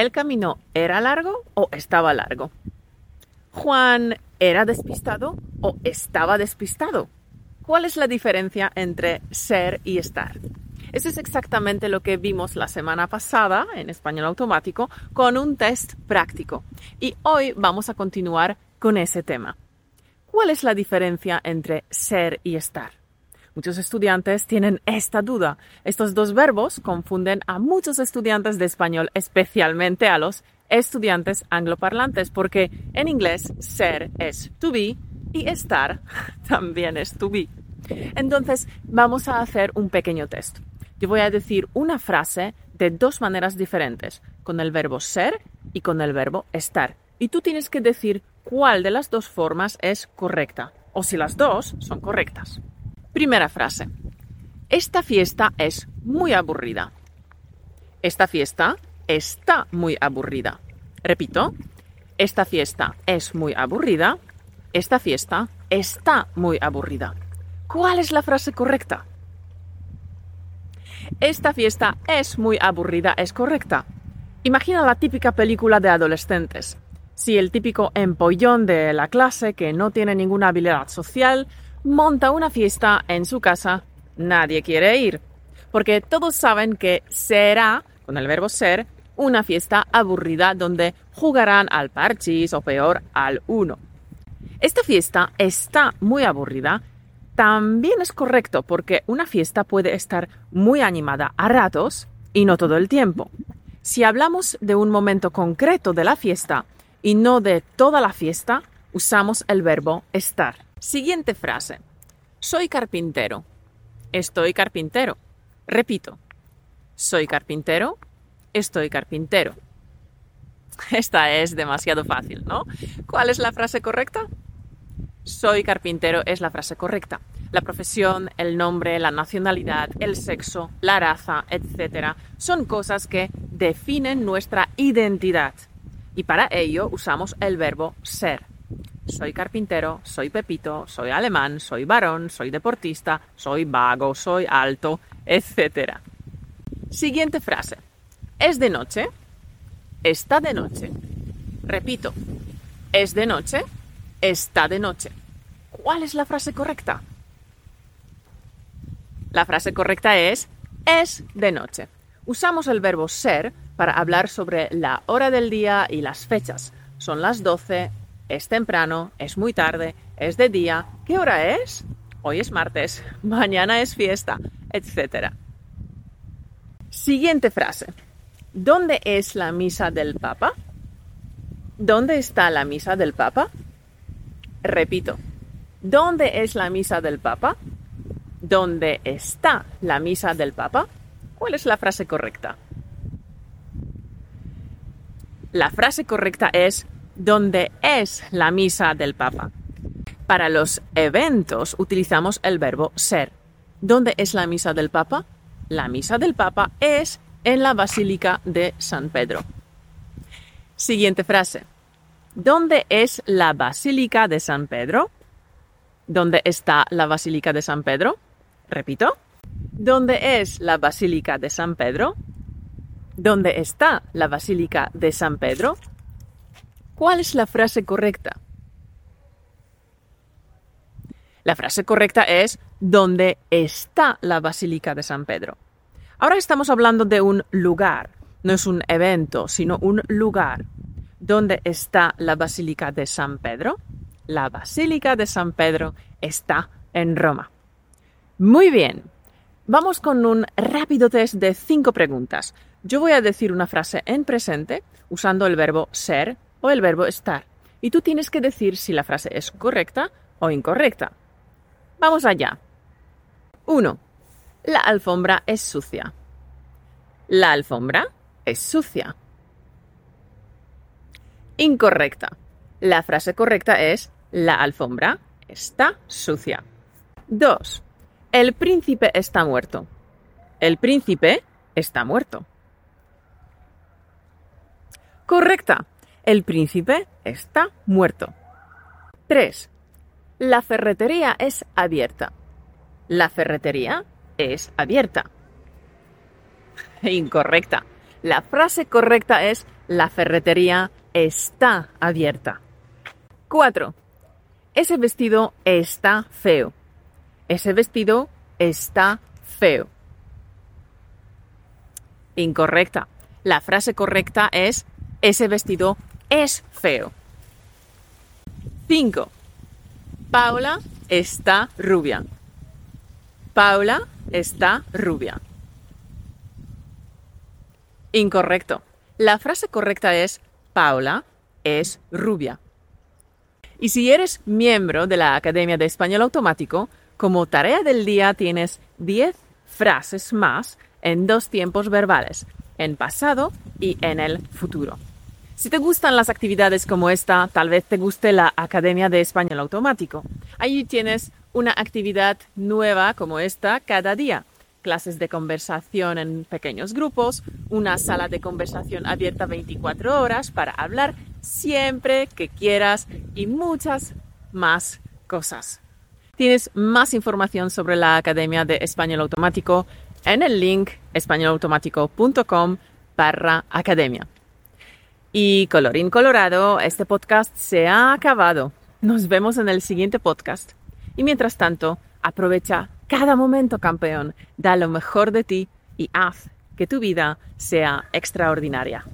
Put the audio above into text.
¿El camino era largo o estaba largo? ¿Juan era despistado o estaba despistado? ¿Cuál es la diferencia entre ser y estar? Eso es exactamente lo que vimos la semana pasada en español automático con un test práctico. Y hoy vamos a continuar con ese tema. ¿Cuál es la diferencia entre ser y estar? Muchos estudiantes tienen esta duda. Estos dos verbos confunden a muchos estudiantes de español, especialmente a los estudiantes angloparlantes, porque en inglés ser es to be y estar también es to be. Entonces, vamos a hacer un pequeño test. Yo voy a decir una frase de dos maneras diferentes, con el verbo ser y con el verbo estar. Y tú tienes que decir cuál de las dos formas es correcta, o si las dos son correctas. Primera frase. Esta fiesta es muy aburrida. Esta fiesta está muy aburrida. Repito, esta fiesta es muy aburrida. Esta fiesta está muy aburrida. ¿Cuál es la frase correcta? Esta fiesta es muy aburrida es correcta. Imagina la típica película de adolescentes. Si el típico empollón de la clase que no tiene ninguna habilidad social monta una fiesta en su casa, nadie quiere ir, porque todos saben que será, con el verbo ser, una fiesta aburrida donde jugarán al parchís o peor al uno. Esta fiesta está muy aburrida también es correcto porque una fiesta puede estar muy animada a ratos y no todo el tiempo. Si hablamos de un momento concreto de la fiesta y no de toda la fiesta, usamos el verbo estar. Siguiente frase. Soy carpintero. Estoy carpintero. Repito. Soy carpintero. Estoy carpintero. Esta es demasiado fácil, ¿no? ¿Cuál es la frase correcta? Soy carpintero es la frase correcta. La profesión, el nombre, la nacionalidad, el sexo, la raza, etc. son cosas que definen nuestra identidad. Y para ello usamos el verbo ser soy carpintero, soy Pepito, soy alemán, soy varón, soy deportista, soy vago, soy alto, etc. Siguiente frase. ¿Es de noche? Está de noche. Repito. ¿Es de noche? Está de noche. ¿Cuál es la frase correcta? La frase correcta es es de noche. Usamos el verbo ser para hablar sobre la hora del día y las fechas. Son las 12, es temprano, es muy tarde, es de día, ¿qué hora es? Hoy es martes, mañana es fiesta, etc. Siguiente frase. ¿Dónde es la misa del Papa? ¿Dónde está la misa del Papa? Repito. ¿Dónde es la misa del Papa? ¿Dónde está la misa del Papa? ¿Cuál es la frase correcta? La frase correcta es ¿Dónde es la misa del Papa. Para los eventos utilizamos el verbo ser. ¿Dónde es la misa del Papa? La misa del Papa es en la Basílica de San Pedro. Siguiente frase. ¿Dónde es la Basílica de San Pedro? ¿Dónde está la Basílica de San Pedro? Repito. ¿Dónde es la Basílica de San Pedro? ¿Dónde está la Basílica de San Pedro? ¿Cuál es la frase correcta? La frase correcta es ¿dónde está la Basílica de San Pedro? Ahora estamos hablando de un lugar, no es un evento, sino un lugar. ¿Dónde está la Basílica de San Pedro? La Basílica de San Pedro está en Roma. Muy bien. Vamos con un rápido test de cinco preguntas. Yo voy a decir una frase en presente usando el verbo ser o el verbo estar. Y tú tienes que decir si la frase es correcta o incorrecta. Vamos allá. 1. La alfombra es sucia. La alfombra es sucia. Incorrecta. La frase correcta es la alfombra está sucia. 2. El príncipe está muerto. El príncipe está muerto. Correcta. El príncipe está muerto. 3. La ferretería es abierta. La ferretería es abierta. Incorrecta. La frase correcta es la ferretería está abierta. 4. Ese vestido está feo. Ese vestido está feo. Incorrecta. La frase correcta es ese vestido es feo. 5. Paula está rubia. Paula está rubia. Incorrecto. La frase correcta es Paula es rubia. Y si eres miembro de la Academia de Español Automático, como tarea del día tienes 10 frases más en dos tiempos verbales, en pasado y en el futuro. Si te gustan las actividades como esta, tal vez te guste la Academia de Español Automático. Allí tienes una actividad nueva como esta cada día. Clases de conversación en pequeños grupos, una sala de conversación abierta 24 horas para hablar siempre que quieras y muchas más cosas. Tienes más información sobre la Academia de Español Automático en el link españolautomático.com barra academia. Y colorín colorado, este podcast se ha acabado. Nos vemos en el siguiente podcast. Y mientras tanto, aprovecha cada momento, campeón. Da lo mejor de ti y haz que tu vida sea extraordinaria.